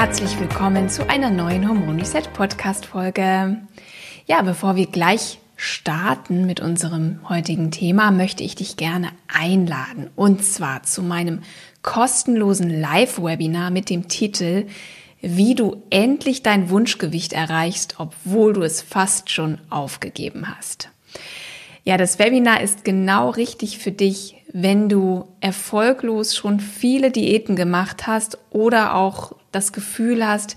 Herzlich willkommen zu einer neuen Hormon Reset Podcast Folge. Ja, bevor wir gleich starten mit unserem heutigen Thema, möchte ich dich gerne einladen und zwar zu meinem kostenlosen Live-Webinar mit dem Titel Wie du endlich dein Wunschgewicht erreichst, obwohl du es fast schon aufgegeben hast. Ja, das Webinar ist genau richtig für dich, wenn du erfolglos schon viele Diäten gemacht hast oder auch das Gefühl hast,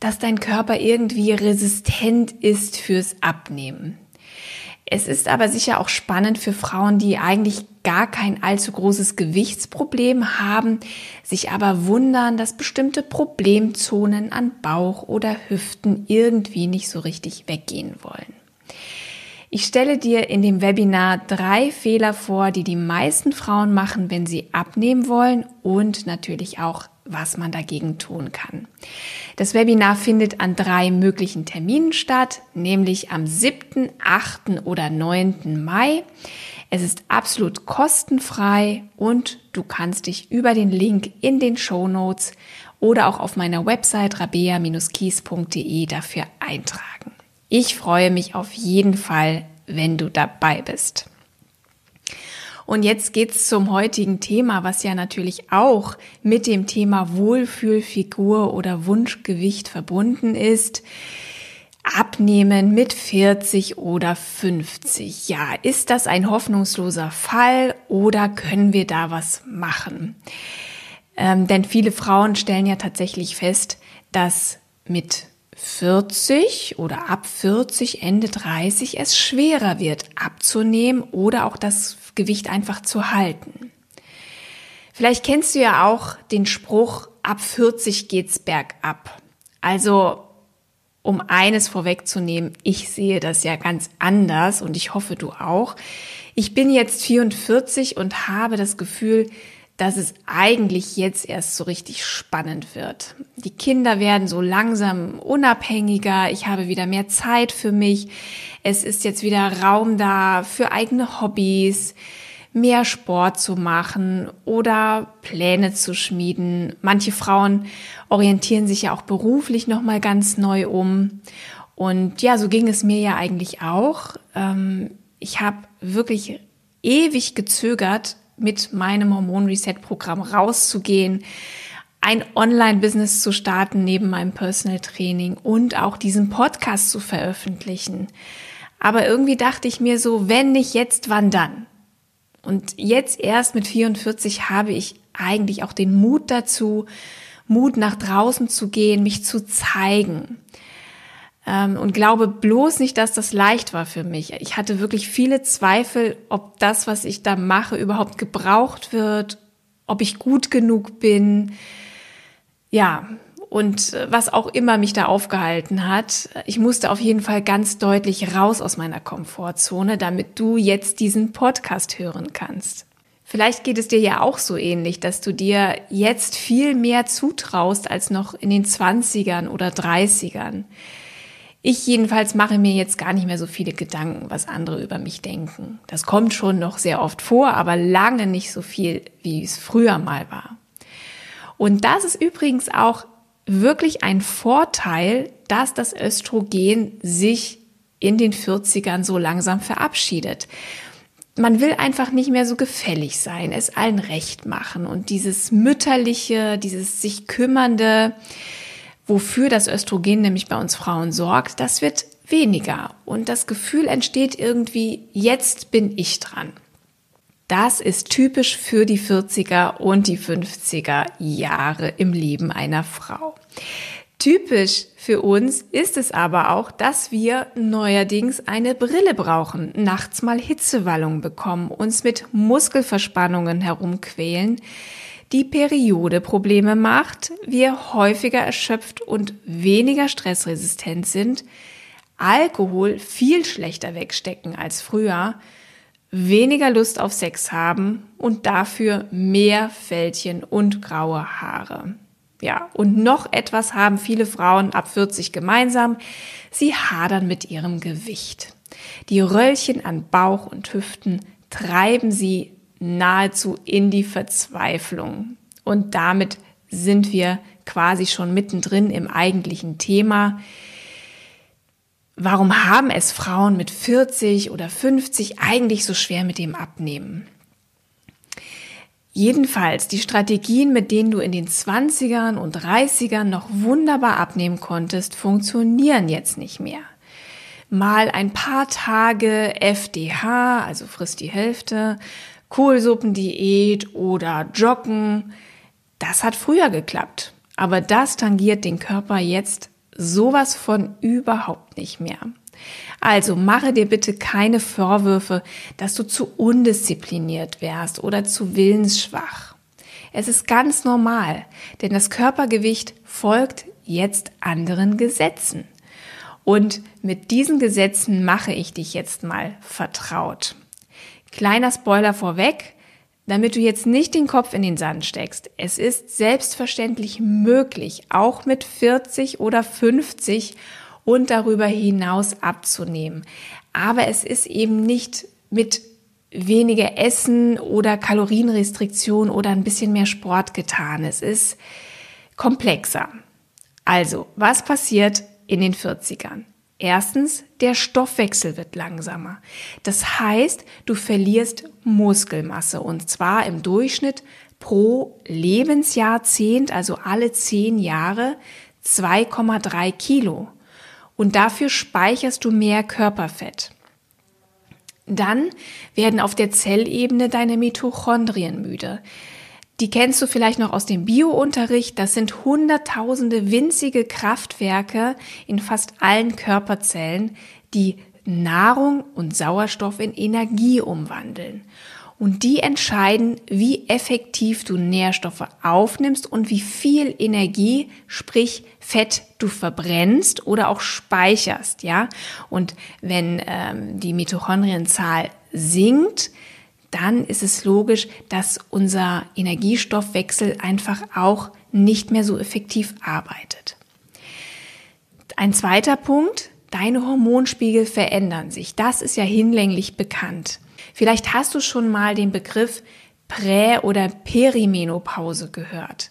dass dein Körper irgendwie resistent ist fürs Abnehmen. Es ist aber sicher auch spannend für Frauen, die eigentlich gar kein allzu großes Gewichtsproblem haben, sich aber wundern, dass bestimmte Problemzonen an Bauch oder Hüften irgendwie nicht so richtig weggehen wollen. Ich stelle dir in dem Webinar drei Fehler vor, die die meisten Frauen machen, wenn sie abnehmen wollen und natürlich auch, was man dagegen tun kann. Das Webinar findet an drei möglichen Terminen statt, nämlich am 7., 8. oder 9. Mai. Es ist absolut kostenfrei und du kannst dich über den Link in den Show Notes oder auch auf meiner Website rabea-kies.de dafür eintragen. Ich freue mich auf jeden Fall, wenn du dabei bist. Und jetzt geht's zum heutigen Thema, was ja natürlich auch mit dem Thema Wohlfühlfigur oder Wunschgewicht verbunden ist. Abnehmen mit 40 oder 50. Ja, ist das ein hoffnungsloser Fall oder können wir da was machen? Ähm, denn viele Frauen stellen ja tatsächlich fest, dass mit 40 oder ab 40, Ende 30 es schwerer wird abzunehmen oder auch das Gewicht einfach zu halten. Vielleicht kennst du ja auch den Spruch, ab 40 geht's bergab. Also, um eines vorwegzunehmen, ich sehe das ja ganz anders und ich hoffe du auch. Ich bin jetzt 44 und habe das Gefühl, dass es eigentlich jetzt erst so richtig spannend wird. Die Kinder werden so langsam unabhängiger, ich habe wieder mehr Zeit für mich, es ist jetzt wieder Raum da für eigene Hobbys, mehr Sport zu machen oder Pläne zu schmieden. Manche Frauen orientieren sich ja auch beruflich nochmal ganz neu um. Und ja, so ging es mir ja eigentlich auch. Ähm, ich habe wirklich ewig gezögert, mit meinem Hormon Reset Programm rauszugehen, ein Online-Business zu starten neben meinem Personal Training und auch diesen Podcast zu veröffentlichen. Aber irgendwie dachte ich mir so, wenn nicht jetzt, wann dann? Und jetzt erst mit 44 habe ich eigentlich auch den Mut dazu, Mut nach draußen zu gehen, mich zu zeigen. Ähm, und glaube bloß nicht, dass das leicht war für mich. Ich hatte wirklich viele Zweifel, ob das, was ich da mache, überhaupt gebraucht wird, ob ich gut genug bin. Ja, und äh, was auch immer mich da aufgehalten hat. Ich musste auf jeden Fall ganz deutlich raus aus meiner Komfortzone, damit du jetzt diesen Podcast hören kannst. Vielleicht geht es dir ja auch so ähnlich, dass du dir jetzt viel mehr zutraust als noch in den 20ern oder 30ern. Ich jedenfalls mache mir jetzt gar nicht mehr so viele Gedanken, was andere über mich denken. Das kommt schon noch sehr oft vor, aber lange nicht so viel, wie es früher mal war. Und das ist übrigens auch wirklich ein Vorteil, dass das Östrogen sich in den 40ern so langsam verabschiedet. Man will einfach nicht mehr so gefällig sein, es allen recht machen und dieses mütterliche, dieses sich kümmernde, wofür das Östrogen nämlich bei uns Frauen sorgt, das wird weniger. Und das Gefühl entsteht irgendwie, jetzt bin ich dran. Das ist typisch für die 40er und die 50er Jahre im Leben einer Frau. Typisch für uns ist es aber auch, dass wir neuerdings eine Brille brauchen, nachts mal Hitzewallungen bekommen, uns mit Muskelverspannungen herumquälen, die Periode Probleme macht, wir häufiger erschöpft und weniger stressresistent sind, Alkohol viel schlechter wegstecken als früher, weniger Lust auf Sex haben und dafür mehr Fältchen und graue Haare. Ja, und noch etwas haben viele Frauen ab 40 gemeinsam. Sie hadern mit ihrem Gewicht. Die Röllchen an Bauch und Hüften treiben sie nahezu in die Verzweiflung. Und damit sind wir quasi schon mittendrin im eigentlichen Thema. Warum haben es Frauen mit 40 oder 50 eigentlich so schwer mit dem Abnehmen? Jedenfalls, die Strategien, mit denen du in den 20ern und 30ern noch wunderbar abnehmen konntest, funktionieren jetzt nicht mehr. Mal ein paar Tage FDH, also frisst die Hälfte, Kohlsuppendiät oder Joggen, das hat früher geklappt. Aber das tangiert den Körper jetzt sowas von überhaupt nicht mehr. Also mache dir bitte keine Vorwürfe, dass du zu undiszipliniert wärst oder zu willensschwach. Es ist ganz normal, denn das Körpergewicht folgt jetzt anderen Gesetzen. Und mit diesen Gesetzen mache ich dich jetzt mal vertraut. Kleiner Spoiler vorweg, damit du jetzt nicht den Kopf in den Sand steckst. Es ist selbstverständlich möglich, auch mit 40 oder 50 und darüber hinaus abzunehmen. Aber es ist eben nicht mit weniger Essen oder Kalorienrestriktion oder ein bisschen mehr Sport getan. Es ist komplexer. Also, was passiert in den 40ern? Erstens, der Stoffwechsel wird langsamer. Das heißt, du verlierst Muskelmasse und zwar im Durchschnitt pro Lebensjahrzehnt, also alle zehn Jahre, 2,3 Kilo. Und dafür speicherst du mehr Körperfett. Dann werden auf der Zellebene deine Mitochondrien müde. Die kennst du vielleicht noch aus dem Biounterricht. Das sind hunderttausende winzige Kraftwerke in fast allen Körperzellen, die Nahrung und Sauerstoff in Energie umwandeln. Und die entscheiden, wie effektiv du Nährstoffe aufnimmst und wie viel Energie, sprich Fett, du verbrennst oder auch speicherst, ja. Und wenn ähm, die Mitochondrienzahl sinkt, dann ist es logisch, dass unser Energiestoffwechsel einfach auch nicht mehr so effektiv arbeitet. Ein zweiter Punkt, deine Hormonspiegel verändern sich. Das ist ja hinlänglich bekannt. Vielleicht hast du schon mal den Begriff Prä- oder Perimenopause gehört.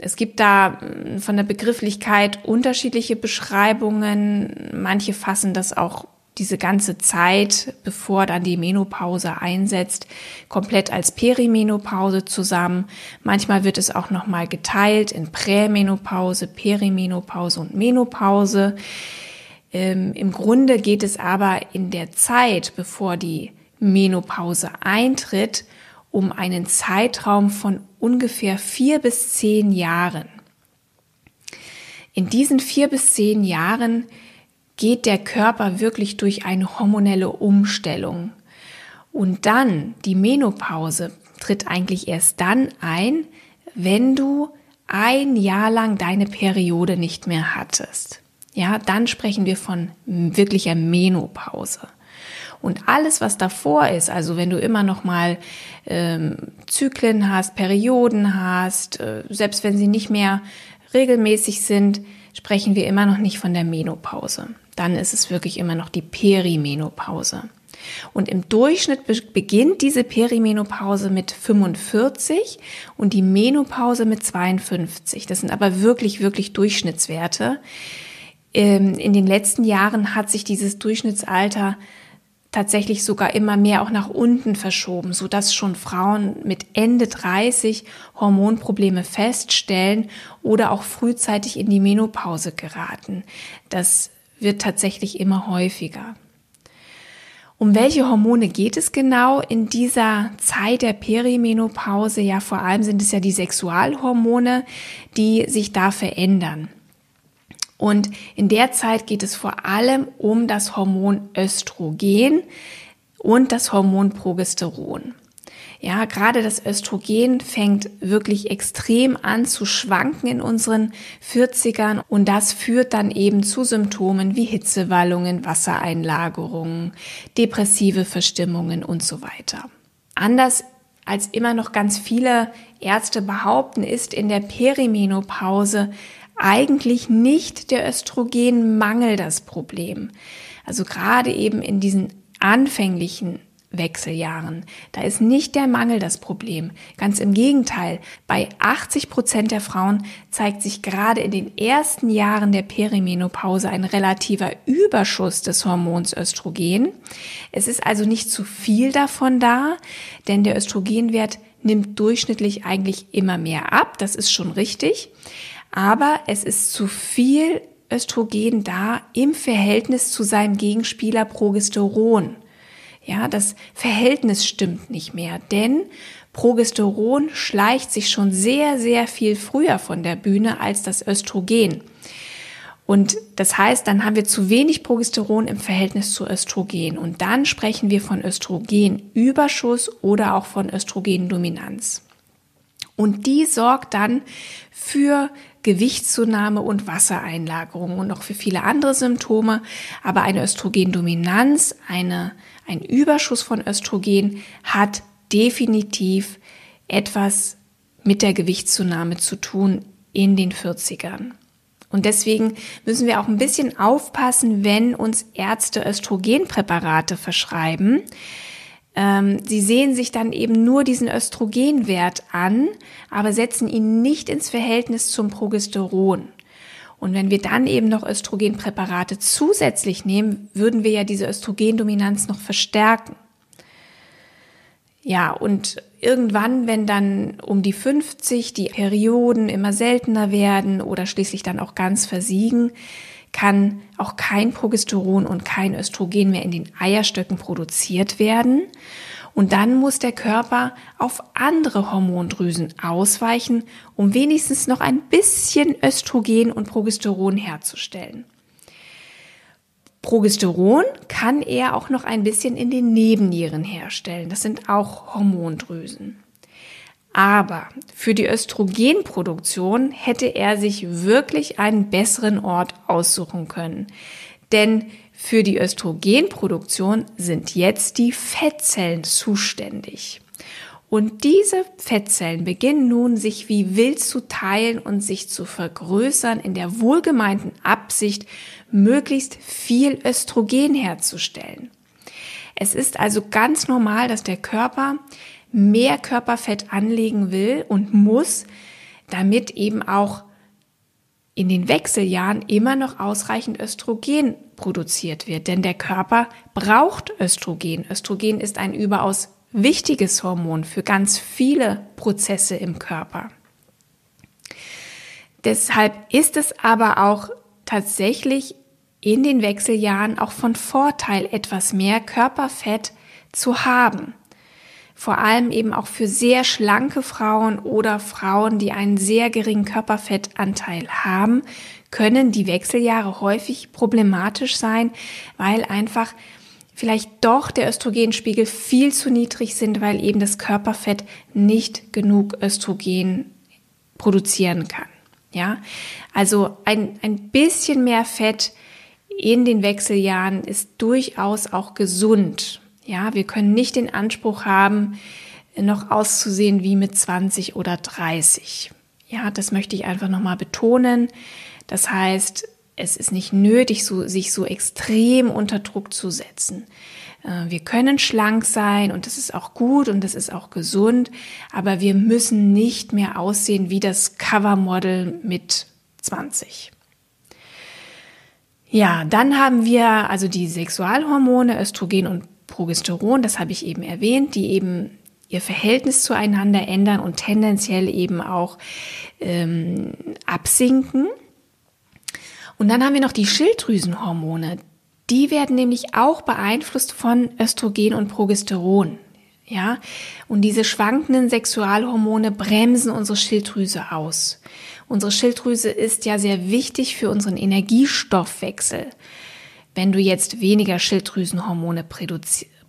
Es gibt da hm, von der Begrifflichkeit unterschiedliche Beschreibungen. Manche fassen das auch diese ganze Zeit, bevor dann die Menopause einsetzt, komplett als Perimenopause zusammen. Manchmal wird es auch noch mal geteilt in Prämenopause, Perimenopause und Menopause. Ähm, Im Grunde geht es aber in der Zeit, bevor die Menopause eintritt, um einen Zeitraum von ungefähr vier bis zehn Jahren. In diesen vier bis zehn Jahren geht der Körper wirklich durch eine hormonelle Umstellung. Und dann, die Menopause tritt eigentlich erst dann ein, wenn du ein Jahr lang deine Periode nicht mehr hattest. Ja, dann sprechen wir von wirklicher Menopause. Und alles, was davor ist, also wenn du immer noch mal ähm, Zyklen hast, Perioden hast, äh, selbst wenn sie nicht mehr regelmäßig sind, sprechen wir immer noch nicht von der Menopause dann ist es wirklich immer noch die Perimenopause. Und im Durchschnitt beginnt diese Perimenopause mit 45 und die Menopause mit 52. Das sind aber wirklich, wirklich Durchschnittswerte. Ähm, in den letzten Jahren hat sich dieses Durchschnittsalter tatsächlich sogar immer mehr auch nach unten verschoben, so dass schon Frauen mit Ende 30 Hormonprobleme feststellen oder auch frühzeitig in die Menopause geraten. Das wird tatsächlich immer häufiger. Um welche Hormone geht es genau in dieser Zeit der Perimenopause? Ja, vor allem sind es ja die Sexualhormone, die sich da verändern. Und in der Zeit geht es vor allem um das Hormon Östrogen und das Hormon Progesteron. Ja, gerade das Östrogen fängt wirklich extrem an zu schwanken in unseren 40ern und das führt dann eben zu Symptomen wie Hitzewallungen, Wassereinlagerungen, depressive Verstimmungen und so weiter. Anders als immer noch ganz viele Ärzte behaupten, ist in der Perimenopause eigentlich nicht der Östrogenmangel das Problem. Also gerade eben in diesen anfänglichen Wechseljahren. Da ist nicht der Mangel das Problem. Ganz im Gegenteil. Bei 80 Prozent der Frauen zeigt sich gerade in den ersten Jahren der Perimenopause ein relativer Überschuss des Hormons Östrogen. Es ist also nicht zu viel davon da, denn der Östrogenwert nimmt durchschnittlich eigentlich immer mehr ab. Das ist schon richtig. Aber es ist zu viel Östrogen da im Verhältnis zu seinem Gegenspieler Progesteron. Ja, das Verhältnis stimmt nicht mehr, denn Progesteron schleicht sich schon sehr, sehr viel früher von der Bühne als das Östrogen. Und das heißt, dann haben wir zu wenig Progesteron im Verhältnis zu Östrogen. Und dann sprechen wir von Östrogenüberschuss oder auch von Östrogendominanz. Und die sorgt dann für Gewichtszunahme und Wassereinlagerung und auch für viele andere Symptome. Aber eine Östrogendominanz, eine, ein Überschuss von Östrogen hat definitiv etwas mit der Gewichtszunahme zu tun in den 40ern. Und deswegen müssen wir auch ein bisschen aufpassen, wenn uns Ärzte Östrogenpräparate verschreiben, ähm, sie sehen sich dann eben nur diesen Östrogenwert an, aber setzen ihn nicht ins Verhältnis zum Progesteron. Und wenn wir dann eben noch Östrogenpräparate zusätzlich nehmen, würden wir ja diese Östrogendominanz noch verstärken. Ja, und irgendwann, wenn dann um die 50 die Perioden immer seltener werden oder schließlich dann auch ganz versiegen, kann auch kein Progesteron und kein Östrogen mehr in den Eierstöcken produziert werden. Und dann muss der Körper auf andere Hormondrüsen ausweichen, um wenigstens noch ein bisschen Östrogen und Progesteron herzustellen. Progesteron kann er auch noch ein bisschen in den Nebennieren herstellen. Das sind auch Hormondrüsen. Aber für die Östrogenproduktion hätte er sich wirklich einen besseren Ort aussuchen können. Denn für die Östrogenproduktion sind jetzt die Fettzellen zuständig. Und diese Fettzellen beginnen nun sich wie wild zu teilen und sich zu vergrößern in der wohlgemeinten Absicht, möglichst viel Östrogen herzustellen. Es ist also ganz normal, dass der Körper mehr Körperfett anlegen will und muss, damit eben auch in den Wechseljahren immer noch ausreichend Östrogen produziert wird. Denn der Körper braucht Östrogen. Östrogen ist ein überaus wichtiges Hormon für ganz viele Prozesse im Körper. Deshalb ist es aber auch tatsächlich in den Wechseljahren auch von Vorteil, etwas mehr Körperfett zu haben vor allem eben auch für sehr schlanke Frauen oder Frauen, die einen sehr geringen Körperfettanteil haben, können die Wechseljahre häufig problematisch sein, weil einfach vielleicht doch der Östrogenspiegel viel zu niedrig sind, weil eben das Körperfett nicht genug Östrogen produzieren kann. Ja, also ein, ein bisschen mehr Fett in den Wechseljahren ist durchaus auch gesund. Ja, wir können nicht den Anspruch haben, noch auszusehen wie mit 20 oder 30. Ja, das möchte ich einfach nochmal betonen. Das heißt, es ist nicht nötig, so, sich so extrem unter Druck zu setzen. Äh, wir können schlank sein und das ist auch gut und das ist auch gesund, aber wir müssen nicht mehr aussehen wie das Covermodel mit 20. Ja, dann haben wir also die Sexualhormone Östrogen und Progesteron, das habe ich eben erwähnt, die eben ihr Verhältnis zueinander ändern und tendenziell eben auch ähm, absinken. Und dann haben wir noch die Schilddrüsenhormone. Die werden nämlich auch beeinflusst von Östrogen und Progesteron. Ja, und diese schwankenden Sexualhormone bremsen unsere Schilddrüse aus. Unsere Schilddrüse ist ja sehr wichtig für unseren Energiestoffwechsel. Wenn du jetzt weniger Schilddrüsenhormone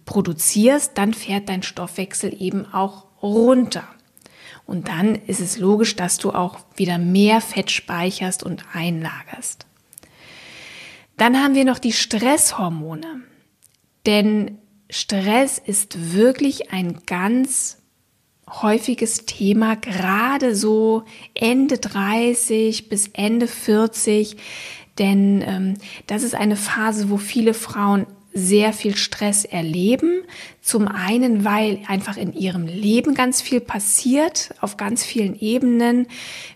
produzierst, dann fährt dein Stoffwechsel eben auch runter. Und dann ist es logisch, dass du auch wieder mehr Fett speicherst und einlagerst. Dann haben wir noch die Stresshormone. Denn Stress ist wirklich ein ganz häufiges Thema, gerade so Ende 30 bis Ende 40. Denn ähm, das ist eine Phase, wo viele Frauen sehr viel Stress erleben. Zum einen, weil einfach in ihrem Leben ganz viel passiert, auf ganz vielen Ebenen.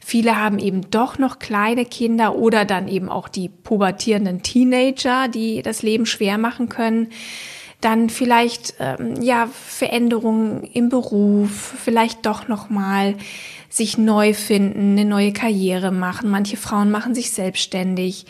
Viele haben eben doch noch kleine Kinder oder dann eben auch die pubertierenden Teenager, die das Leben schwer machen können. Dann vielleicht ähm, ja Veränderungen im Beruf, vielleicht doch noch mal sich neu finden, eine neue Karriere machen. Manche Frauen machen sich selbstständig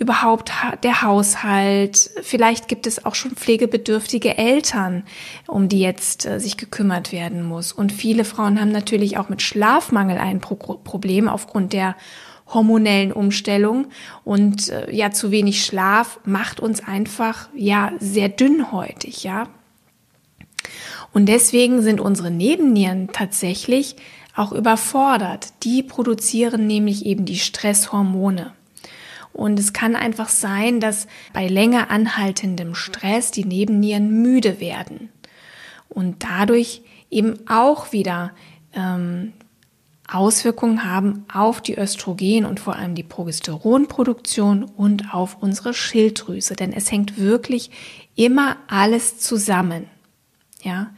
überhaupt der Haushalt. Vielleicht gibt es auch schon pflegebedürftige Eltern, um die jetzt äh, sich gekümmert werden muss. Und viele Frauen haben natürlich auch mit Schlafmangel ein Pro Problem aufgrund der hormonellen Umstellung und äh, ja zu wenig Schlaf macht uns einfach ja sehr dünnhäutig, ja. Und deswegen sind unsere Nebennieren tatsächlich auch überfordert. Die produzieren nämlich eben die Stresshormone. Und es kann einfach sein, dass bei länger anhaltendem Stress die Nebennieren müde werden und dadurch eben auch wieder ähm, Auswirkungen haben auf die Östrogen und vor allem die Progesteronproduktion und auf unsere Schilddrüse, denn es hängt wirklich immer alles zusammen. Ja.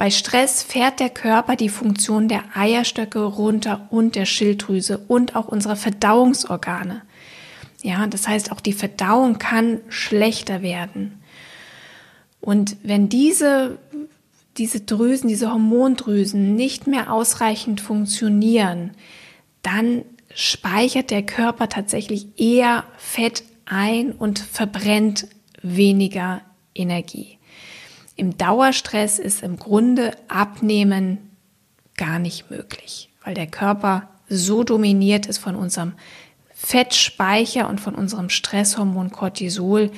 Bei Stress fährt der Körper die Funktion der Eierstöcke runter und der Schilddrüse und auch unserer Verdauungsorgane. Ja, das heißt, auch die Verdauung kann schlechter werden. Und wenn diese, diese Drüsen, diese Hormondrüsen nicht mehr ausreichend funktionieren, dann speichert der Körper tatsächlich eher Fett ein und verbrennt weniger Energie. Im Dauerstress ist im Grunde Abnehmen gar nicht möglich, weil der Körper so dominiert ist von unserem Fettspeicher und von unserem Stresshormon Cortisol,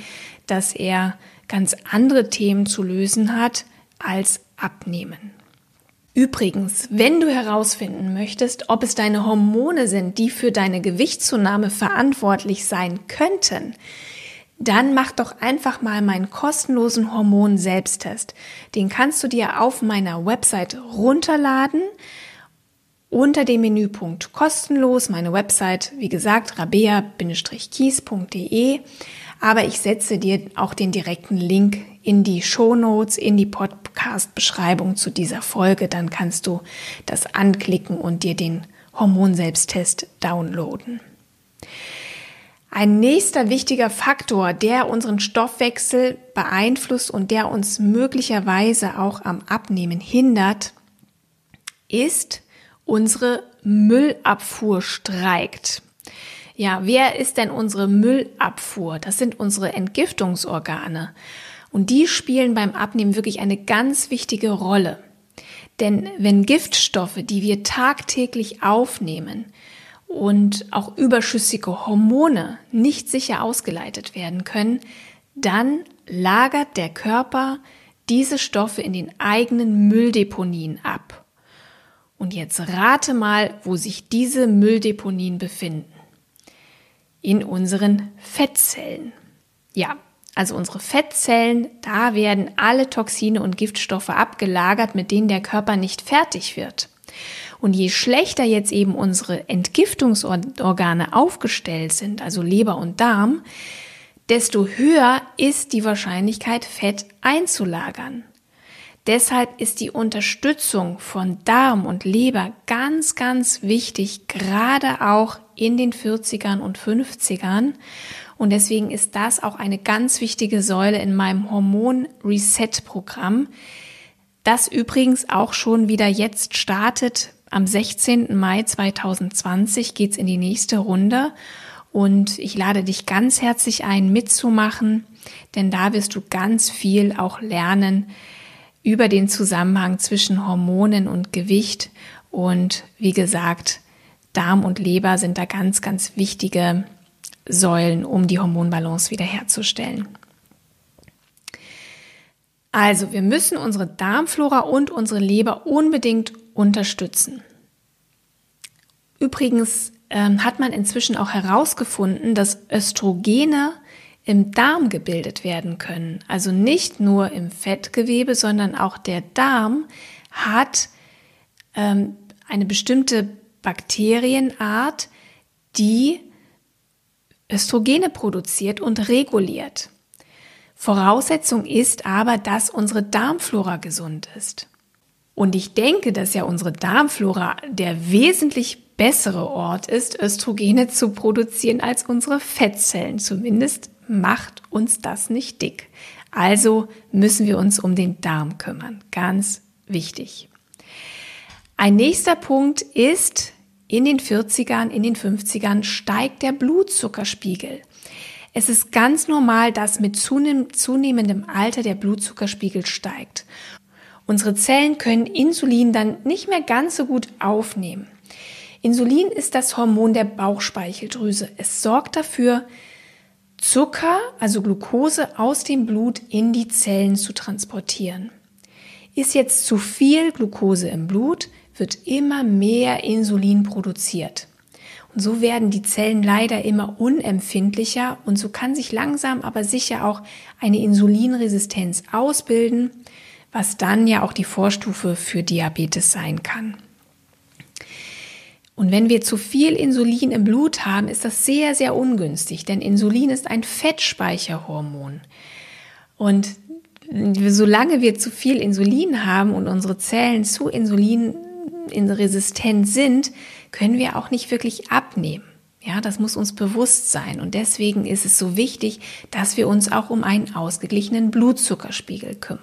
dass er ganz andere Themen zu lösen hat als abnehmen. Übrigens, wenn du herausfinden möchtest, ob es deine Hormone sind, die für deine Gewichtszunahme verantwortlich sein könnten, dann mach doch einfach mal meinen kostenlosen Hormon-Selbsttest. Den kannst du dir auf meiner Website runterladen unter dem Menüpunkt kostenlos meine Website, wie gesagt, rabea-kies.de. Aber ich setze dir auch den direkten Link in die Show Notes, in die Podcast-Beschreibung zu dieser Folge. Dann kannst du das anklicken und dir den Hormonselbsttest downloaden. Ein nächster wichtiger Faktor, der unseren Stoffwechsel beeinflusst und der uns möglicherweise auch am Abnehmen hindert, ist unsere Müllabfuhr streikt. Ja, wer ist denn unsere Müllabfuhr? Das sind unsere Entgiftungsorgane. Und die spielen beim Abnehmen wirklich eine ganz wichtige Rolle. Denn wenn Giftstoffe, die wir tagtäglich aufnehmen und auch überschüssige Hormone nicht sicher ausgeleitet werden können, dann lagert der Körper diese Stoffe in den eigenen Mülldeponien ab. Und jetzt rate mal, wo sich diese Mülldeponien befinden. In unseren Fettzellen. Ja, also unsere Fettzellen, da werden alle Toxine und Giftstoffe abgelagert, mit denen der Körper nicht fertig wird. Und je schlechter jetzt eben unsere Entgiftungsorgane aufgestellt sind, also Leber und Darm, desto höher ist die Wahrscheinlichkeit, Fett einzulagern. Deshalb ist die Unterstützung von Darm und Leber ganz, ganz wichtig, gerade auch in den 40ern und 50ern. Und deswegen ist das auch eine ganz wichtige Säule in meinem Hormon-Reset-Programm, das übrigens auch schon wieder jetzt startet. Am 16. Mai 2020 geht's in die nächste Runde. Und ich lade dich ganz herzlich ein, mitzumachen, denn da wirst du ganz viel auch lernen, über den Zusammenhang zwischen Hormonen und Gewicht. Und wie gesagt, Darm und Leber sind da ganz, ganz wichtige Säulen, um die Hormonbalance wiederherzustellen. Also, wir müssen unsere Darmflora und unsere Leber unbedingt unterstützen. Übrigens ähm, hat man inzwischen auch herausgefunden, dass Östrogene im Darm gebildet werden können. Also nicht nur im Fettgewebe, sondern auch der Darm hat ähm, eine bestimmte Bakterienart, die Östrogene produziert und reguliert. Voraussetzung ist aber, dass unsere Darmflora gesund ist. Und ich denke, dass ja unsere Darmflora der wesentlich bessere Ort ist, Östrogene zu produzieren als unsere Fettzellen. Zumindest macht uns das nicht dick. Also müssen wir uns um den Darm kümmern. Ganz wichtig. Ein nächster Punkt ist, in den 40ern, in den 50ern steigt der Blutzuckerspiegel. Es ist ganz normal, dass mit zunehmendem Alter der Blutzuckerspiegel steigt. Unsere Zellen können Insulin dann nicht mehr ganz so gut aufnehmen. Insulin ist das Hormon der Bauchspeicheldrüse. Es sorgt dafür, Zucker, also Glucose, aus dem Blut in die Zellen zu transportieren. Ist jetzt zu viel Glucose im Blut, wird immer mehr Insulin produziert. Und so werden die Zellen leider immer unempfindlicher und so kann sich langsam aber sicher auch eine Insulinresistenz ausbilden, was dann ja auch die Vorstufe für Diabetes sein kann. Und wenn wir zu viel Insulin im Blut haben, ist das sehr, sehr ungünstig, denn Insulin ist ein Fettspeicherhormon. Und solange wir zu viel Insulin haben und unsere Zellen zu Insulin resistent sind, können wir auch nicht wirklich abnehmen. Ja, das muss uns bewusst sein. Und deswegen ist es so wichtig, dass wir uns auch um einen ausgeglichenen Blutzuckerspiegel kümmern.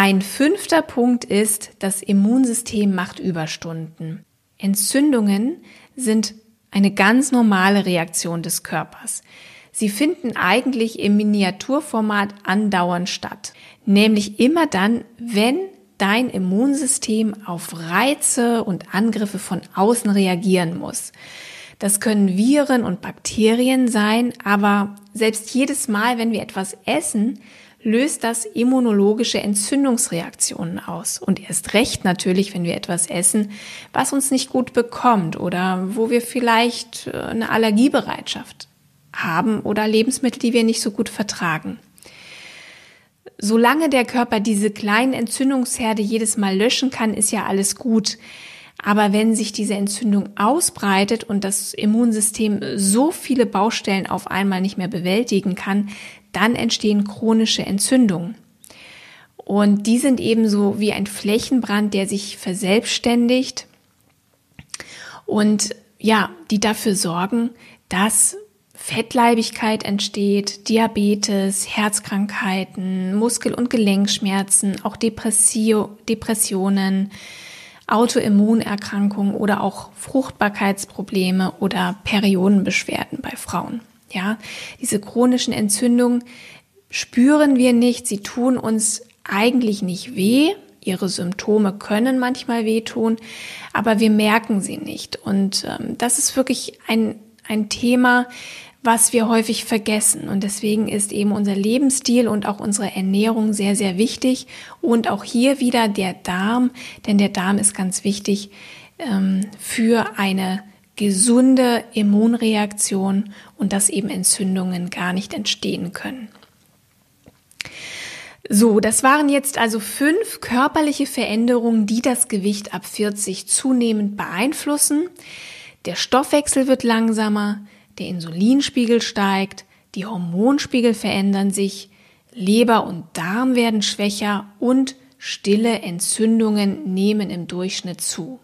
Ein fünfter Punkt ist, das Immunsystem macht Überstunden. Entzündungen sind eine ganz normale Reaktion des Körpers. Sie finden eigentlich im Miniaturformat andauernd statt. Nämlich immer dann, wenn dein Immunsystem auf Reize und Angriffe von außen reagieren muss. Das können Viren und Bakterien sein, aber selbst jedes Mal, wenn wir etwas essen, löst das immunologische Entzündungsreaktionen aus. Und erst recht natürlich, wenn wir etwas essen, was uns nicht gut bekommt oder wo wir vielleicht äh, eine Allergiebereitschaft haben oder Lebensmittel, die wir nicht so gut vertragen. Solange der Körper diese kleinen Entzündungsherde jedes Mal löschen kann, ist ja alles gut. Aber wenn sich diese Entzündung ausbreitet und das Immunsystem so viele Baustellen auf einmal nicht mehr bewältigen kann, dann entstehen chronische Entzündungen. Und die sind ebenso wie ein Flächenbrand, der sich verselbstständigt und ja, die dafür sorgen, dass Fettleibigkeit entsteht, Diabetes, Herzkrankheiten, Muskel- und Gelenkschmerzen, auch Depressio Depressionen, Autoimmunerkrankungen oder auch Fruchtbarkeitsprobleme oder Periodenbeschwerden bei Frauen. Ja, diese chronischen Entzündungen spüren wir nicht, sie tun uns eigentlich nicht weh. Ihre Symptome können manchmal wehtun, aber wir merken sie nicht. Und ähm, das ist wirklich ein, ein Thema, was wir häufig vergessen. Und deswegen ist eben unser Lebensstil und auch unsere Ernährung sehr, sehr wichtig. Und auch hier wieder der Darm, denn der Darm ist ganz wichtig ähm, für eine gesunde Immunreaktion und dass eben Entzündungen gar nicht entstehen können. So, das waren jetzt also fünf körperliche Veränderungen, die das Gewicht ab 40 zunehmend beeinflussen. Der Stoffwechsel wird langsamer, der Insulinspiegel steigt, die Hormonspiegel verändern sich, Leber und Darm werden schwächer und stille Entzündungen nehmen im Durchschnitt zu.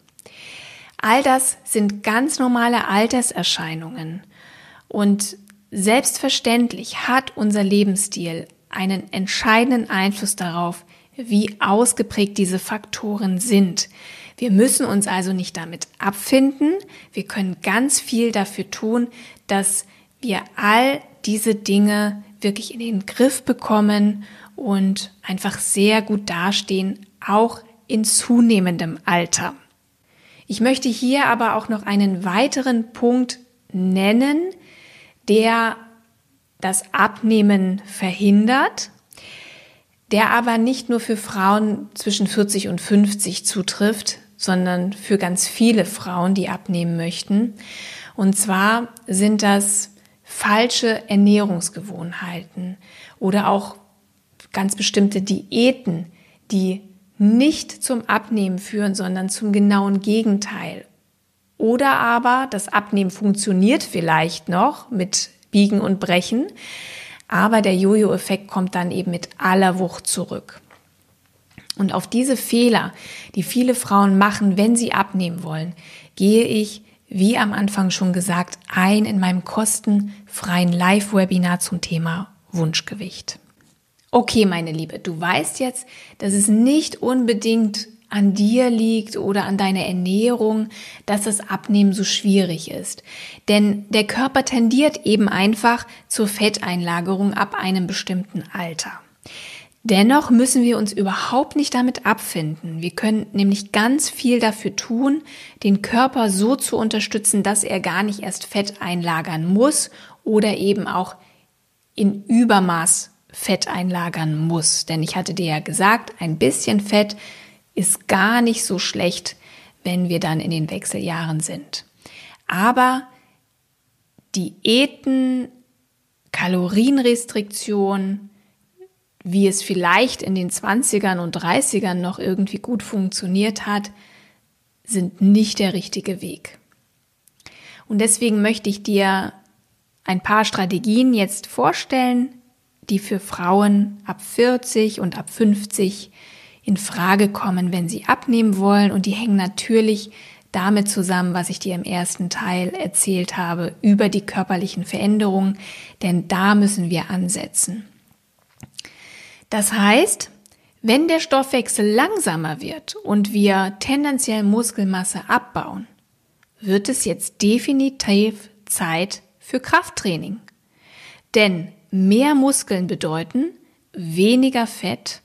All das sind ganz normale Alterserscheinungen. Und selbstverständlich hat unser Lebensstil einen entscheidenden Einfluss darauf, wie ausgeprägt diese Faktoren sind. Wir müssen uns also nicht damit abfinden. Wir können ganz viel dafür tun, dass wir all diese Dinge wirklich in den Griff bekommen und einfach sehr gut dastehen, auch in zunehmendem Alter. Ich möchte hier aber auch noch einen weiteren Punkt nennen, der das Abnehmen verhindert. der aber nicht nur für Frauen zwischen 40 und 50 zutrifft, sondern für ganz viele Frauen, die abnehmen möchten. Und zwar sind das falsche Ernährungsgewohnheiten oder auch ganz bestimmte Diäten, die nicht zum Abnehmen führen, sondern zum genauen Gegenteil. Oder aber das Abnehmen funktioniert vielleicht noch mit Biegen und Brechen, aber der Jojo-Effekt kommt dann eben mit aller Wucht zurück. Und auf diese Fehler, die viele Frauen machen, wenn sie abnehmen wollen, gehe ich, wie am Anfang schon gesagt, ein in meinem kostenfreien Live-Webinar zum Thema Wunschgewicht. Okay, meine Liebe, du weißt jetzt, dass es nicht unbedingt an dir liegt oder an deiner Ernährung, dass das Abnehmen so schwierig ist. Denn der Körper tendiert eben einfach zur Fetteinlagerung ab einem bestimmten Alter. Dennoch müssen wir uns überhaupt nicht damit abfinden. Wir können nämlich ganz viel dafür tun, den Körper so zu unterstützen, dass er gar nicht erst Fett einlagern muss oder eben auch in Übermaß Fett einlagern muss. Denn ich hatte dir ja gesagt, ein bisschen Fett ist gar nicht so schlecht, wenn wir dann in den Wechseljahren sind. Aber Diäten, Kalorienrestriktion, wie es vielleicht in den 20ern und 30ern noch irgendwie gut funktioniert hat, sind nicht der richtige Weg. Und deswegen möchte ich dir ein paar Strategien jetzt vorstellen, die für Frauen ab 40 und ab 50 in Frage kommen, wenn sie abnehmen wollen. Und die hängen natürlich damit zusammen, was ich dir im ersten Teil erzählt habe, über die körperlichen Veränderungen, denn da müssen wir ansetzen. Das heißt, wenn der Stoffwechsel langsamer wird und wir tendenziell Muskelmasse abbauen, wird es jetzt definitiv Zeit für Krafttraining. Denn mehr Muskeln bedeuten weniger Fett,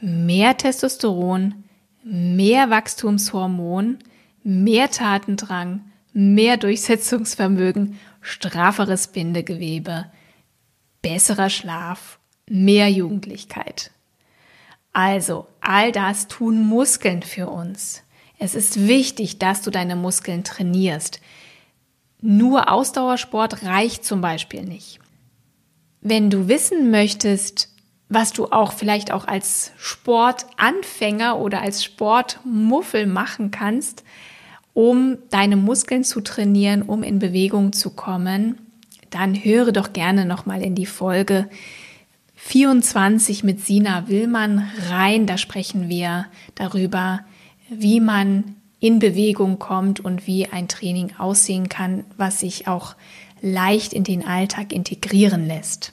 mehr Testosteron, mehr Wachstumshormon, mehr Tatendrang, mehr Durchsetzungsvermögen, strafferes Bindegewebe, besserer Schlaf, mehr Jugendlichkeit. Also, all das tun Muskeln für uns. Es ist wichtig, dass du deine Muskeln trainierst. Nur Ausdauersport reicht zum Beispiel nicht. Wenn du wissen möchtest, was du auch vielleicht auch als Sportanfänger oder als Sportmuffel machen kannst, um deine Muskeln zu trainieren, um in Bewegung zu kommen, dann höre doch gerne nochmal in die Folge 24 mit Sina Willmann rein. Da sprechen wir darüber, wie man in Bewegung kommt und wie ein Training aussehen kann, was sich auch leicht in den Alltag integrieren lässt.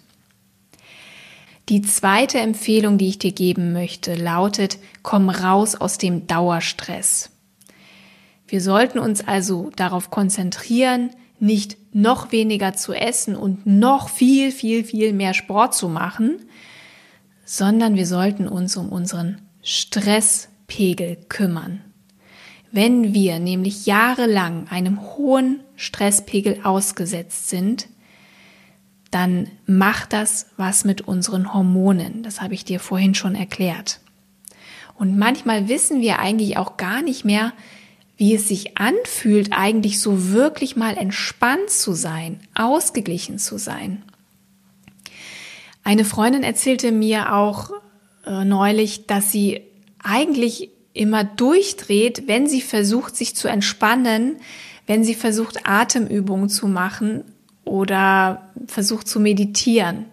Die zweite Empfehlung, die ich dir geben möchte, lautet, komm raus aus dem Dauerstress. Wir sollten uns also darauf konzentrieren, nicht noch weniger zu essen und noch viel, viel, viel mehr Sport zu machen, sondern wir sollten uns um unseren Stresspegel kümmern. Wenn wir nämlich jahrelang einem hohen Stresspegel ausgesetzt sind, dann macht das was mit unseren Hormonen. Das habe ich dir vorhin schon erklärt. Und manchmal wissen wir eigentlich auch gar nicht mehr, wie es sich anfühlt, eigentlich so wirklich mal entspannt zu sein, ausgeglichen zu sein. Eine Freundin erzählte mir auch äh, neulich, dass sie eigentlich immer durchdreht, wenn sie versucht, sich zu entspannen, wenn sie versucht, Atemübungen zu machen oder versucht zu meditieren.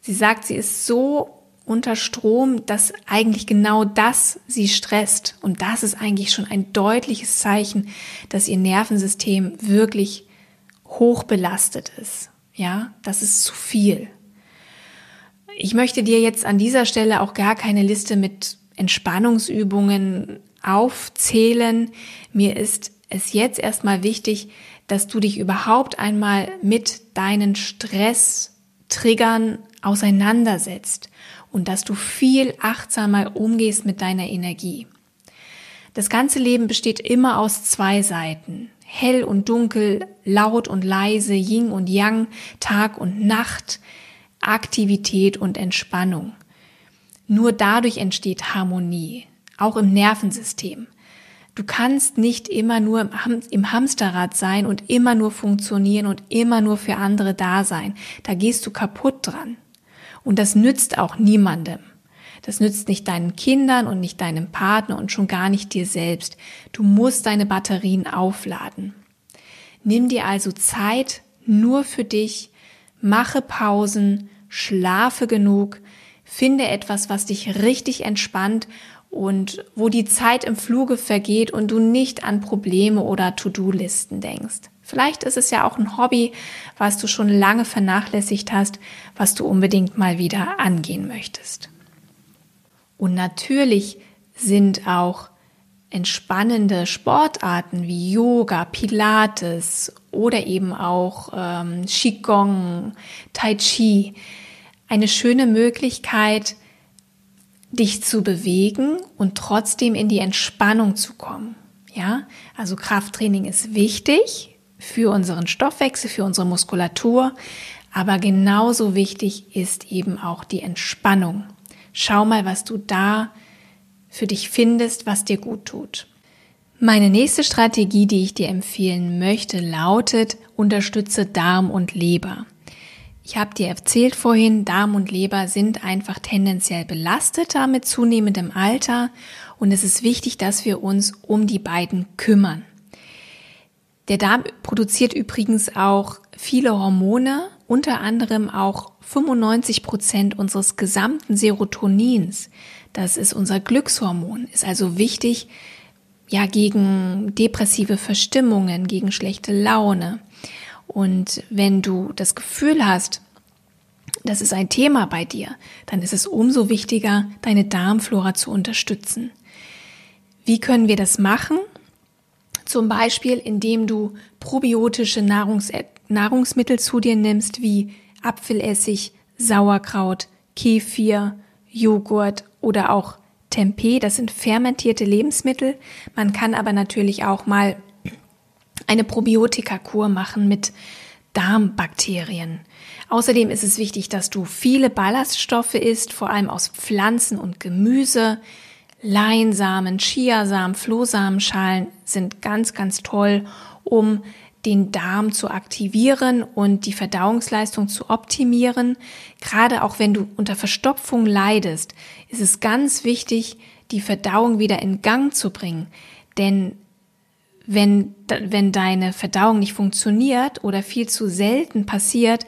Sie sagt, sie ist so unter Strom, dass eigentlich genau das sie stresst. Und das ist eigentlich schon ein deutliches Zeichen, dass ihr Nervensystem wirklich hoch belastet ist. Ja, das ist zu viel. Ich möchte dir jetzt an dieser Stelle auch gar keine Liste mit Entspannungsübungen aufzählen. Mir ist es jetzt erstmal wichtig, dass du dich überhaupt einmal mit deinen Stresstriggern auseinandersetzt und dass du viel achtsamer umgehst mit deiner Energie. Das ganze Leben besteht immer aus zwei Seiten. Hell und dunkel, laut und leise, Yin und Yang, Tag und Nacht, Aktivität und Entspannung. Nur dadurch entsteht Harmonie, auch im Nervensystem. Du kannst nicht immer nur im Hamsterrad sein und immer nur funktionieren und immer nur für andere da sein. Da gehst du kaputt dran. Und das nützt auch niemandem. Das nützt nicht deinen Kindern und nicht deinem Partner und schon gar nicht dir selbst. Du musst deine Batterien aufladen. Nimm dir also Zeit nur für dich, mache Pausen, schlafe genug, finde etwas, was dich richtig entspannt und wo die Zeit im Fluge vergeht und du nicht an Probleme oder To-Do-Listen denkst. Vielleicht ist es ja auch ein Hobby, was du schon lange vernachlässigt hast, was du unbedingt mal wieder angehen möchtest. Und natürlich sind auch entspannende Sportarten wie Yoga, Pilates oder eben auch ähm, Qigong, Tai Chi eine schöne Möglichkeit, dich zu bewegen und trotzdem in die Entspannung zu kommen. Ja, also Krafttraining ist wichtig für unseren Stoffwechsel, für unsere Muskulatur, aber genauso wichtig ist eben auch die Entspannung. Schau mal, was du da für dich findest, was dir gut tut. Meine nächste Strategie, die ich dir empfehlen möchte, lautet, unterstütze Darm und Leber. Ich habe dir erzählt vorhin, Darm und Leber sind einfach tendenziell belasteter mit zunehmendem Alter und es ist wichtig, dass wir uns um die beiden kümmern. Der Darm produziert übrigens auch viele Hormone, unter anderem auch 95 Prozent unseres gesamten Serotonins. Das ist unser Glückshormon, ist also wichtig, ja, gegen depressive Verstimmungen, gegen schlechte Laune. Und wenn du das Gefühl hast, das ist ein Thema bei dir, dann ist es umso wichtiger, deine Darmflora zu unterstützen. Wie können wir das machen? Zum Beispiel, indem du probiotische Nahrungs Nahrungsmittel zu dir nimmst, wie Apfelessig, Sauerkraut, Kefir, Joghurt oder auch Tempeh. Das sind fermentierte Lebensmittel. Man kann aber natürlich auch mal eine Probiotikakur machen mit Darmbakterien. Außerdem ist es wichtig, dass du viele Ballaststoffe isst, vor allem aus Pflanzen und Gemüse. Leinsamen, Chiasamen, Flohsamenschalen sind ganz, ganz toll, um den Darm zu aktivieren und die Verdauungsleistung zu optimieren. Gerade auch wenn du unter Verstopfung leidest, ist es ganz wichtig, die Verdauung wieder in Gang zu bringen. Denn wenn, wenn deine Verdauung nicht funktioniert oder viel zu selten passiert,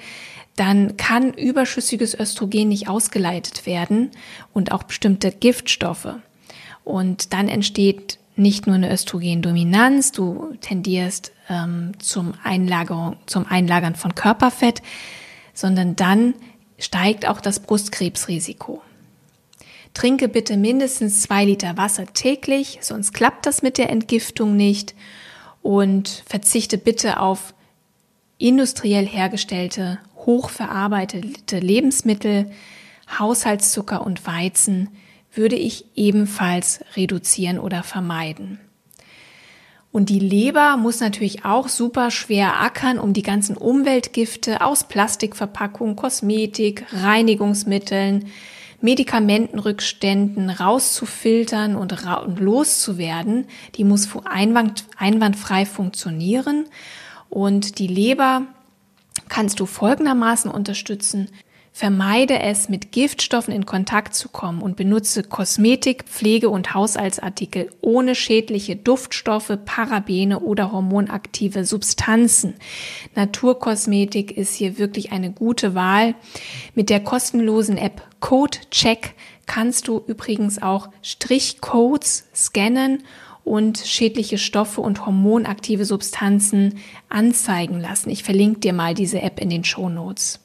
dann kann überschüssiges Östrogen nicht ausgeleitet werden und auch bestimmte Giftstoffe. Und dann entsteht nicht nur eine Östrogendominanz, du tendierst ähm, zum, Einlagerung, zum Einlagern von Körperfett, sondern dann steigt auch das Brustkrebsrisiko. Trinke bitte mindestens zwei Liter Wasser täglich, sonst klappt das mit der Entgiftung nicht. Und verzichte bitte auf industriell hergestellte, hochverarbeitete Lebensmittel, Haushaltszucker und Weizen würde ich ebenfalls reduzieren oder vermeiden. Und die Leber muss natürlich auch super schwer ackern, um die ganzen Umweltgifte aus Plastikverpackungen, Kosmetik, Reinigungsmitteln, Medikamentenrückständen rauszufiltern und, ra und loszuwerden. Die muss einwand einwandfrei funktionieren. Und die Leber kannst du folgendermaßen unterstützen. Vermeide es, mit Giftstoffen in Kontakt zu kommen und benutze Kosmetik, Pflege und Haushaltsartikel ohne schädliche Duftstoffe, Parabene oder hormonaktive Substanzen. Naturkosmetik ist hier wirklich eine gute Wahl. Mit der kostenlosen App Code Check kannst du übrigens auch Strichcodes scannen und schädliche Stoffe und hormonaktive Substanzen anzeigen lassen. Ich verlinke dir mal diese App in den Show Notes.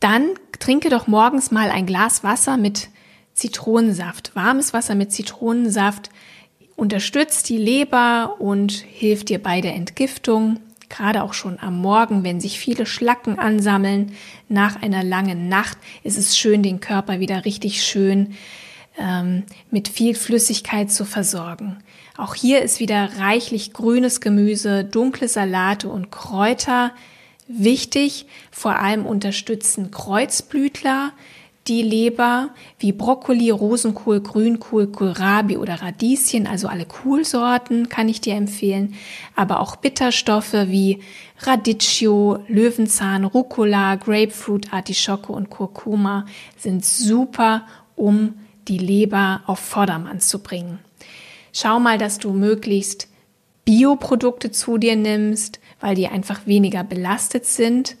Dann trinke doch morgens mal ein Glas Wasser mit Zitronensaft. Warmes Wasser mit Zitronensaft unterstützt die Leber und hilft dir bei der Entgiftung. Gerade auch schon am Morgen, wenn sich viele Schlacken ansammeln nach einer langen Nacht, ist es schön, den Körper wieder richtig schön ähm, mit viel Flüssigkeit zu versorgen. Auch hier ist wieder reichlich grünes Gemüse, dunkle Salate und Kräuter Wichtig, vor allem unterstützen Kreuzblütler die Leber wie Brokkoli, Rosenkohl, Grünkohl, Kohlrabi oder Radieschen, also alle Kohlsorten kann ich dir empfehlen, aber auch Bitterstoffe wie Radicchio, Löwenzahn, Rucola, Grapefruit, Artischocke und Kurkuma sind super, um die Leber auf Vordermann zu bringen. Schau mal, dass du möglichst Bioprodukte zu dir nimmst, weil die einfach weniger belastet sind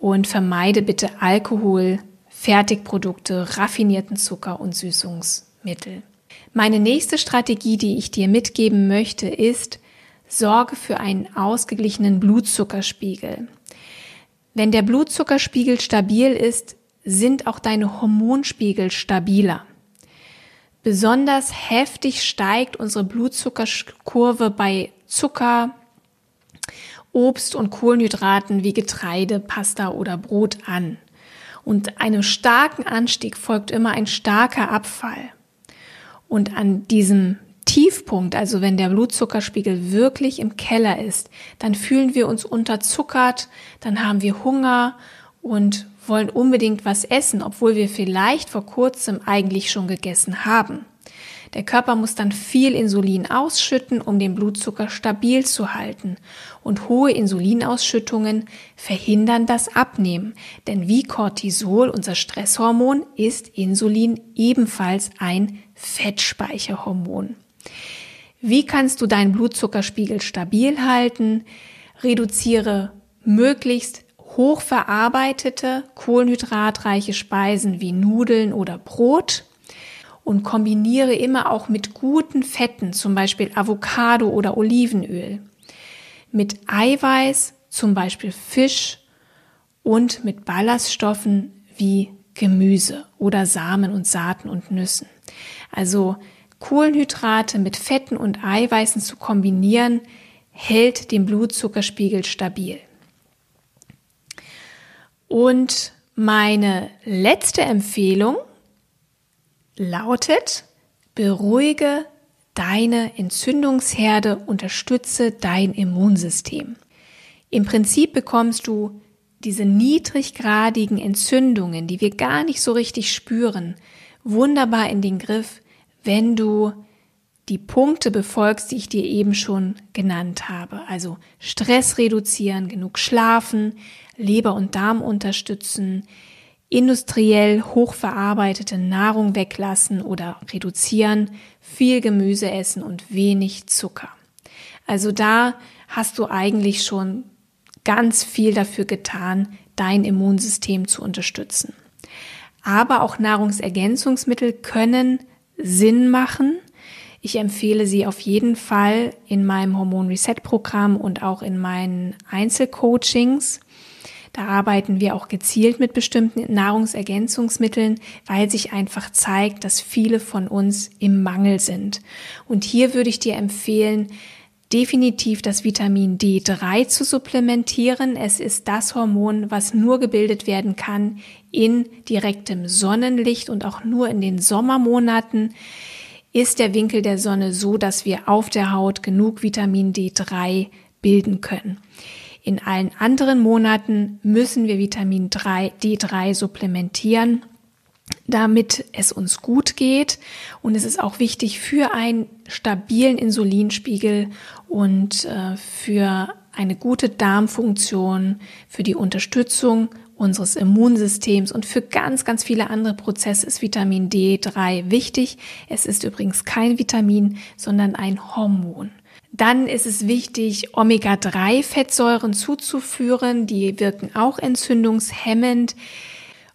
und vermeide bitte Alkohol, Fertigprodukte, raffinierten Zucker und Süßungsmittel. Meine nächste Strategie, die ich dir mitgeben möchte, ist, sorge für einen ausgeglichenen Blutzuckerspiegel. Wenn der Blutzuckerspiegel stabil ist, sind auch deine Hormonspiegel stabiler. Besonders heftig steigt unsere Blutzuckerkurve bei Zucker, Obst und Kohlenhydraten wie Getreide, Pasta oder Brot an. Und einem starken Anstieg folgt immer ein starker Abfall. Und an diesem Tiefpunkt, also wenn der Blutzuckerspiegel wirklich im Keller ist, dann fühlen wir uns unterzuckert, dann haben wir Hunger und wollen unbedingt was essen, obwohl wir vielleicht vor kurzem eigentlich schon gegessen haben. Der Körper muss dann viel Insulin ausschütten, um den Blutzucker stabil zu halten. Und hohe Insulinausschüttungen verhindern das Abnehmen. Denn wie Cortisol, unser Stresshormon, ist Insulin ebenfalls ein Fettspeicherhormon. Wie kannst du deinen Blutzuckerspiegel stabil halten? Reduziere möglichst hochverarbeitete, kohlenhydratreiche Speisen wie Nudeln oder Brot und kombiniere immer auch mit guten Fetten, zum Beispiel Avocado oder Olivenöl, mit Eiweiß, zum Beispiel Fisch und mit Ballaststoffen wie Gemüse oder Samen und Saaten und Nüssen. Also Kohlenhydrate mit Fetten und Eiweißen zu kombinieren, hält den Blutzuckerspiegel stabil. Und meine letzte Empfehlung lautet, beruhige deine Entzündungsherde, unterstütze dein Immunsystem. Im Prinzip bekommst du diese niedriggradigen Entzündungen, die wir gar nicht so richtig spüren, wunderbar in den Griff, wenn du die Punkte befolgst, die ich dir eben schon genannt habe. Also Stress reduzieren, genug schlafen, Leber und Darm unterstützen, industriell hochverarbeitete Nahrung weglassen oder reduzieren, viel Gemüse essen und wenig Zucker. Also da hast du eigentlich schon ganz viel dafür getan, dein Immunsystem zu unterstützen. Aber auch Nahrungsergänzungsmittel können Sinn machen. Ich empfehle sie auf jeden Fall in meinem Hormon Reset Programm und auch in meinen Einzelcoachings. Da arbeiten wir auch gezielt mit bestimmten Nahrungsergänzungsmitteln, weil sich einfach zeigt, dass viele von uns im Mangel sind. Und hier würde ich dir empfehlen, definitiv das Vitamin D3 zu supplementieren. Es ist das Hormon, was nur gebildet werden kann in direktem Sonnenlicht und auch nur in den Sommermonaten ist der Winkel der Sonne so, dass wir auf der Haut genug Vitamin D3 bilden können. In allen anderen Monaten müssen wir Vitamin 3, D3 supplementieren, damit es uns gut geht. Und es ist auch wichtig für einen stabilen Insulinspiegel und äh, für eine gute Darmfunktion, für die Unterstützung unseres Immunsystems und für ganz, ganz viele andere Prozesse ist Vitamin D3 wichtig. Es ist übrigens kein Vitamin, sondern ein Hormon. Dann ist es wichtig, Omega-3-Fettsäuren zuzuführen. Die wirken auch entzündungshemmend.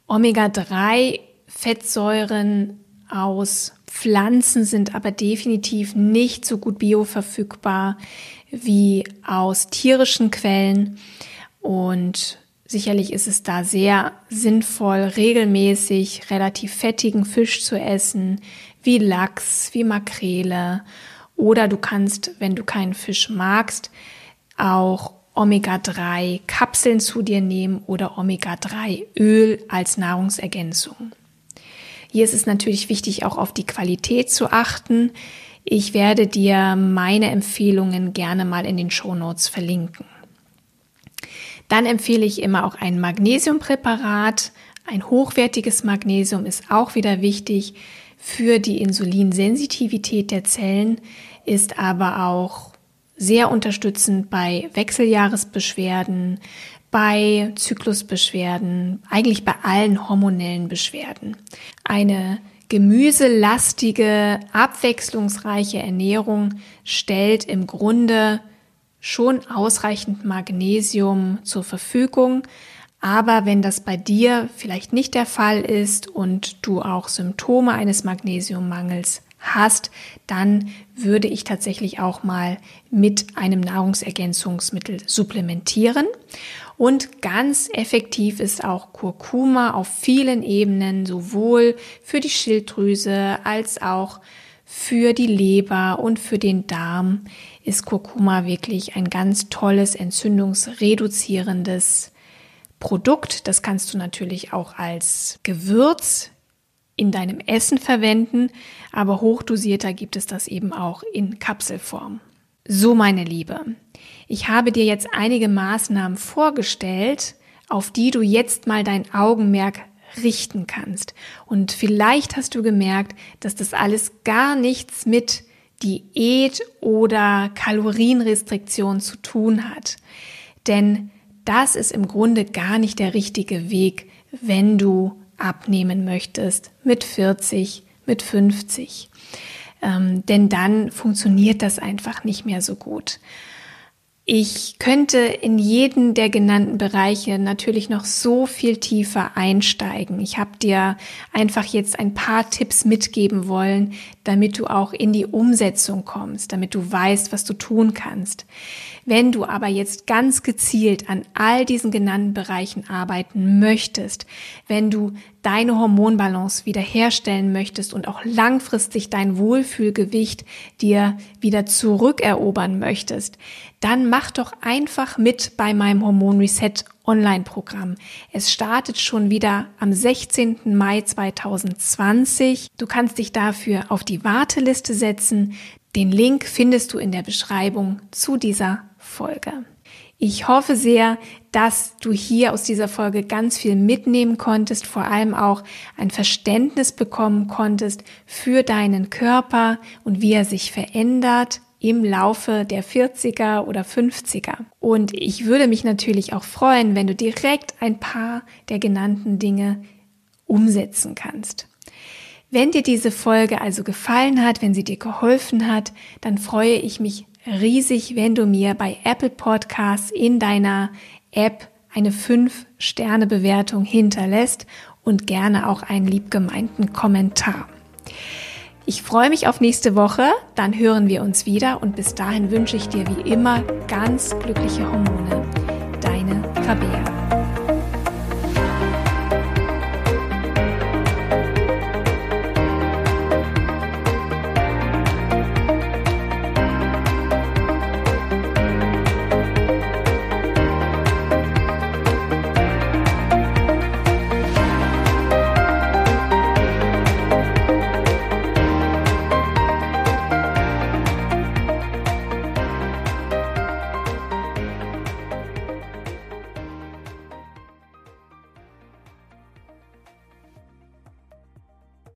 Omega-3-Fettsäuren aus Pflanzen sind aber definitiv nicht so gut bioverfügbar wie aus tierischen Quellen. Und sicherlich ist es da sehr sinnvoll, regelmäßig relativ fettigen Fisch zu essen, wie Lachs, wie Makrele oder du kannst, wenn du keinen Fisch magst, auch Omega-3 Kapseln zu dir nehmen oder Omega-3 Öl als Nahrungsergänzung. Hier ist es natürlich wichtig, auch auf die Qualität zu achten. Ich werde dir meine Empfehlungen gerne mal in den Show Notes verlinken. Dann empfehle ich immer auch ein Magnesiumpräparat, Ein hochwertiges Magnesium ist auch wieder wichtig für die Insulinsensitivität der Zellen, ist aber auch sehr unterstützend bei Wechseljahresbeschwerden, bei Zyklusbeschwerden, eigentlich bei allen hormonellen Beschwerden. Eine gemüselastige, abwechslungsreiche Ernährung stellt im Grunde schon ausreichend Magnesium zur Verfügung. Aber wenn das bei dir vielleicht nicht der Fall ist und du auch Symptome eines Magnesiummangels hast, dann würde ich tatsächlich auch mal mit einem Nahrungsergänzungsmittel supplementieren. Und ganz effektiv ist auch Kurkuma auf vielen Ebenen, sowohl für die Schilddrüse als auch für die Leber und für den Darm ist Kurkuma wirklich ein ganz tolles entzündungsreduzierendes Produkt. Das kannst du natürlich auch als Gewürz in deinem Essen verwenden, aber hochdosierter gibt es das eben auch in Kapselform. So, meine Liebe, ich habe dir jetzt einige Maßnahmen vorgestellt, auf die du jetzt mal dein Augenmerk richten kannst. Und vielleicht hast du gemerkt, dass das alles gar nichts mit Diät oder Kalorienrestriktion zu tun hat. Denn das ist im Grunde gar nicht der richtige Weg, wenn du abnehmen möchtest mit 40, mit 50. Ähm, denn dann funktioniert das einfach nicht mehr so gut. Ich könnte in jeden der genannten Bereiche natürlich noch so viel tiefer einsteigen. Ich habe dir einfach jetzt ein paar Tipps mitgeben wollen, damit du auch in die Umsetzung kommst, damit du weißt, was du tun kannst. Wenn du aber jetzt ganz gezielt an all diesen genannten Bereichen arbeiten möchtest, wenn du deine Hormonbalance wiederherstellen möchtest und auch langfristig dein Wohlfühlgewicht dir wieder zurückerobern möchtest, dann mach doch einfach mit bei meinem Hormon Reset Online-Programm. Es startet schon wieder am 16. Mai 2020. Du kannst dich dafür auf die Warteliste setzen. Den Link findest du in der Beschreibung zu dieser Folge. Ich hoffe sehr, dass du hier aus dieser Folge ganz viel mitnehmen konntest, vor allem auch ein Verständnis bekommen konntest für deinen Körper und wie er sich verändert im Laufe der 40er oder 50er. Und ich würde mich natürlich auch freuen, wenn du direkt ein paar der genannten Dinge umsetzen kannst. Wenn dir diese Folge also gefallen hat, wenn sie dir geholfen hat, dann freue ich mich riesig, wenn du mir bei Apple Podcasts in deiner App eine 5-Sterne-Bewertung hinterlässt und gerne auch einen liebgemeinten Kommentar. Ich freue mich auf nächste Woche, dann hören wir uns wieder und bis dahin wünsche ich dir wie immer ganz glückliche Hormone. Deine Rabea.